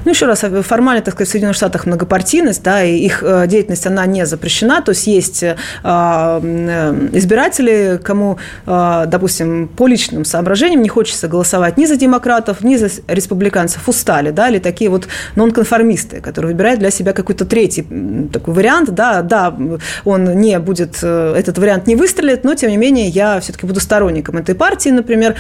Ну, еще раз, формально, так сказать, в Соединенных Штатах многопартийность, да, и их э, деятельность, она не запрещена, то есть есть э, э, избиратели, кому, допустим, по личным соображениям не хочется голосовать ни за демократов, ни за республиканцев, устали, да, или такие вот нонконформисты, которые выбирают для себя какой-то третий такой вариант, да, да, он не будет, этот вариант не выстрелит, но, тем не менее, я все-таки буду сторонником этой партии, например,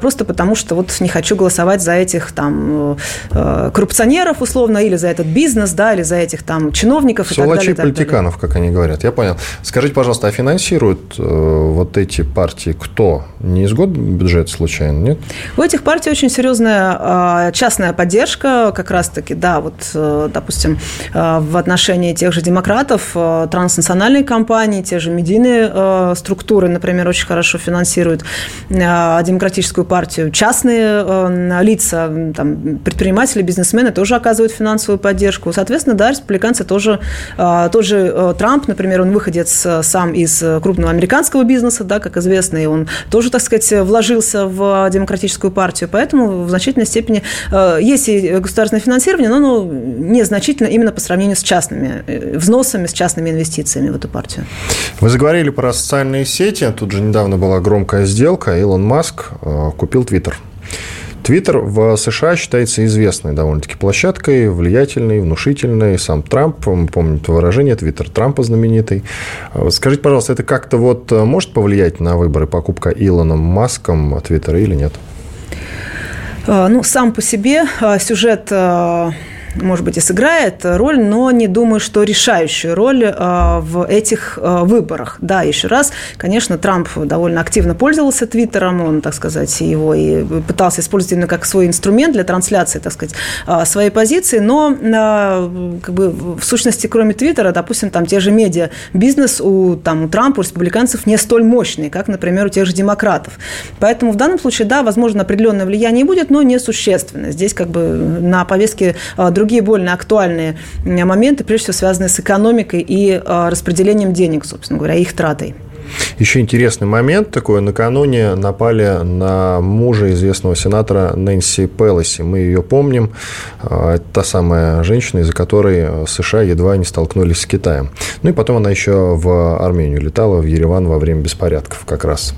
просто потому что вот не хочу голосовать за этих там Э, коррупционеров, условно, или за этот бизнес, да, или за этих там чиновников и так далее. политиканов, как они говорят. Я понял. Скажите, пожалуйста, а финансируют э, вот эти партии кто? Не из год бюджет случайно, нет? У этих партий очень серьезная э, частная поддержка, как раз-таки, да, вот, допустим, в отношении тех же демократов, транснациональные компании, те же медийные структуры, например, очень хорошо финансируют демократическую партию. Частные лица, там, предприниматели бизнесмены тоже оказывают финансовую поддержку. Соответственно, да, республиканцы тоже, а, тот же э, Трамп, например, он выходец э, сам из э, крупного американского бизнеса, да, как известно, и он тоже, так сказать, вложился в демократическую партию, поэтому в значительной степени есть и государственное финансирование, но оно незначительно именно по сравнению с частными взносами, с частными инвестициями в эту партию. Вы заговорили про социальные сети. Тут же недавно была громкая сделка. Илон Маск купил Твиттер. Твиттер в США считается известной довольно-таки площадкой, влиятельной, внушительной. Сам Трамп, помните выражение, Твиттер Трампа знаменитый. Скажите, пожалуйста, это как-то вот может повлиять на выборы покупка Илоном Маском Твиттера или нет? А, ну, сам по себе а, сюжет а, может быть, и сыграет роль, но не думаю, что решающую роль а, в этих а, выборах. Да, еще раз, конечно, Трамп довольно активно пользовался Твиттером, он, так сказать, его и пытался использовать именно как свой инструмент для трансляции, так сказать, а, своей позиции, но как бы в сущности, кроме Твиттера, допустим, там те же медиа, бизнес у, там, у Трампа, у республиканцев не столь мощный, как, например, у тех же демократов. Поэтому в данном случае, да, возможно, определенное влияние будет, но не существенное. Здесь как бы на повестке другие более актуальные моменты, прежде всего связанные с экономикой и а, распределением денег, собственно говоря, их тратой. Еще интересный момент такой. Накануне напали на мужа известного сенатора Нэнси Пелоси. Мы ее помним. А, это та самая женщина, из-за которой США едва не столкнулись с Китаем. Ну и потом она еще в Армению летала, в Ереван во время беспорядков как раз.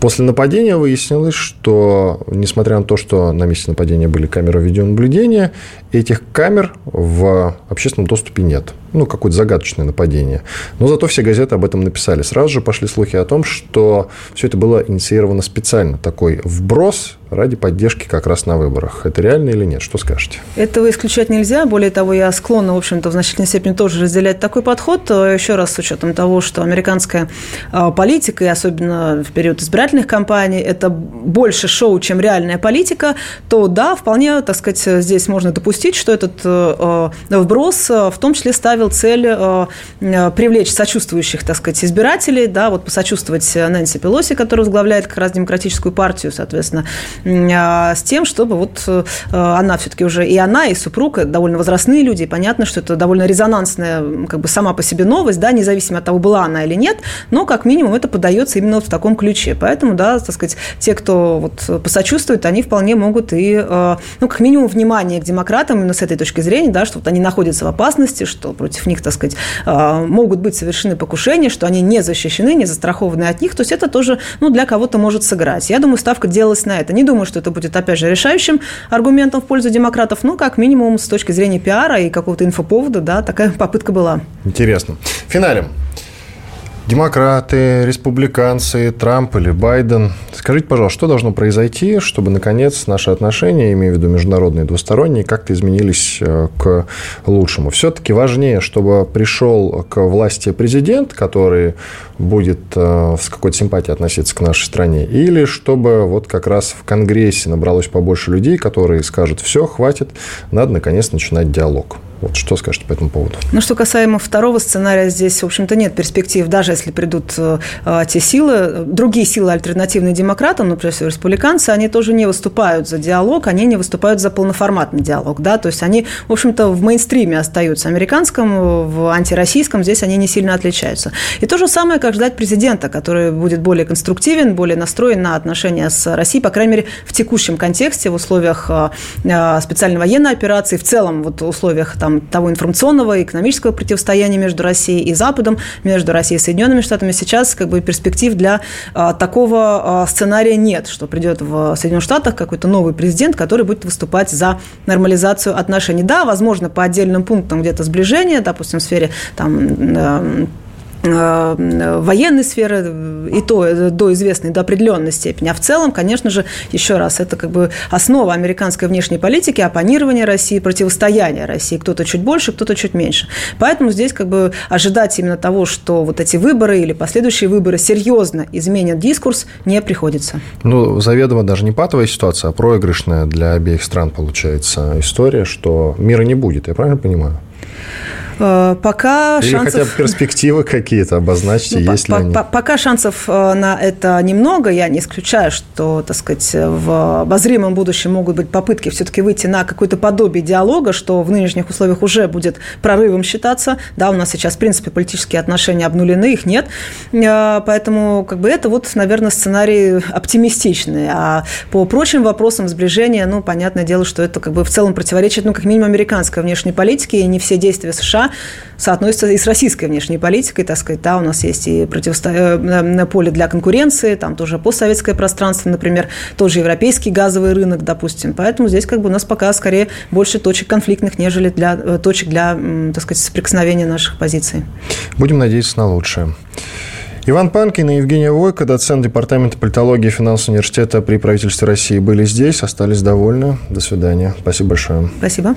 После нападения выяснилось, что, несмотря на то, что на месте нападения были камеры видеонаблюдения, этих камер в общественном доступе нет. Ну, какое-то загадочное нападение. Но зато все газеты об этом написали. Сразу же пошли слухи о том, что все это было инициировано специально. Такой вброс ради поддержки как раз на выборах. Это реально или нет? Что скажете? Этого исключать нельзя. Более того, я склонна, в общем-то, в значительной степени тоже разделять такой подход. Еще раз с учетом того, что американская а, политика, и особенно в период избирательных кампаний, это больше шоу, чем реальная политика, то да, вполне, так сказать, здесь можно допустить, что этот э, э, вброс э, в том числе ставил цель привлечь сочувствующих, так сказать, избирателей, да, вот посочувствовать Нэнси Пелоси, которая возглавляет как раз демократическую партию, соответственно, а, с тем, чтобы вот она все-таки уже и она, и супруг довольно возрастные люди, и понятно, что это довольно резонансная как бы сама по себе новость, да, независимо от того, была она или нет, но как минимум это подается именно в таком ключе. Поэтому, да, так сказать, те, кто вот посочувствует, они вполне могут и, э, ну, как минимум, внимание к демократам именно с этой точки зрения, да, что вот они находятся в опасности, что против них, так сказать, э, могут быть совершены покушения, что они не защищены, не застрахованы от них. То есть это тоже, ну, для кого-то может сыграть. Я думаю, ставка делалась на это. Не думаю, что это будет, опять же, решающим аргументом в пользу демократов, но как минимум с точки зрения пиара и какого-то инфоповода, да, такая попытка была. Интересно. Финалем. Демократы, республиканцы, Трамп или Байден. Скажите, пожалуйста, что должно произойти, чтобы, наконец, наши отношения, имею в виду международные двусторонние, как-то изменились э, к лучшему? Все-таки важнее, чтобы пришел к власти президент, который будет э, с какой-то симпатией относиться к нашей стране, или чтобы вот как раз в Конгрессе набралось побольше людей, которые скажут, все, хватит, надо, наконец, начинать диалог? Вот что скажете по этому поводу? Ну, что касаемо второго сценария, здесь, в общем-то, нет перспектив, даже если придут э, те силы, другие силы альтернативные демократам, например, республиканцы, они тоже не выступают за диалог, они не выступают за полноформатный диалог, да, то есть они, в общем-то, в мейнстриме остаются. Американском, в антироссийском здесь они не сильно отличаются. И то же самое, как ждать президента, который будет более конструктивен, более настроен на отношения с Россией, по крайней мере, в текущем контексте, в условиях э, э, специальной военной операции, в целом вот условиях там, того информационного и экономического противостояния между Россией и Западом, между Россией и Соединенными Штатами, сейчас как бы перспектив для а, такого а, сценария нет, что придет в Соединенных Штатах какой-то новый президент, который будет выступать за нормализацию отношений. Да, возможно, по отдельным пунктам где-то сближение, допустим, в сфере там военной сферы, и то до известной, до определенной степени. А в целом, конечно же, еще раз, это как бы основа американской внешней политики, оппонирование России, противостояние России. Кто-то чуть больше, кто-то чуть меньше. Поэтому здесь как бы ожидать именно того, что вот эти выборы или последующие выборы серьезно изменят дискурс, не приходится. Ну, заведомо даже не патовая ситуация, а проигрышная для обеих стран получается история, что мира не будет, я правильно понимаю? Э, пока Или шансов... хотя бы перспективы какие-то обозначьте, ну, есть по, ли они? Пока шансов э, на это немного. Я не исключаю, что, так сказать, в обозримом будущем могут быть попытки все-таки выйти на какое-то подобие диалога, что в нынешних условиях уже будет прорывом считаться. Да, у нас сейчас, в принципе, политические отношения обнулены, их нет. Э, поэтому, как бы, это вот, наверное, сценарий оптимистичный. А по прочим вопросам сближения, ну, понятное дело, что это как бы в целом противоречит, ну, как минимум, американской внешней политике, и не все действия США соотносится и с российской внешней политикой, так сказать, да, у нас есть и противостояние э, поле для конкуренции, там тоже постсоветское пространство, например, тот же европейский газовый рынок, допустим, поэтому здесь как бы у нас пока скорее больше точек конфликтных, нежели для, э, точек для, так сказать, соприкосновения наших позиций. Будем надеяться на лучшее. Иван Панкин и Евгения Войко, доцент Департамента политологии и финансового университета при правительстве России, были здесь, остались довольны. До свидания. Спасибо большое. Спасибо.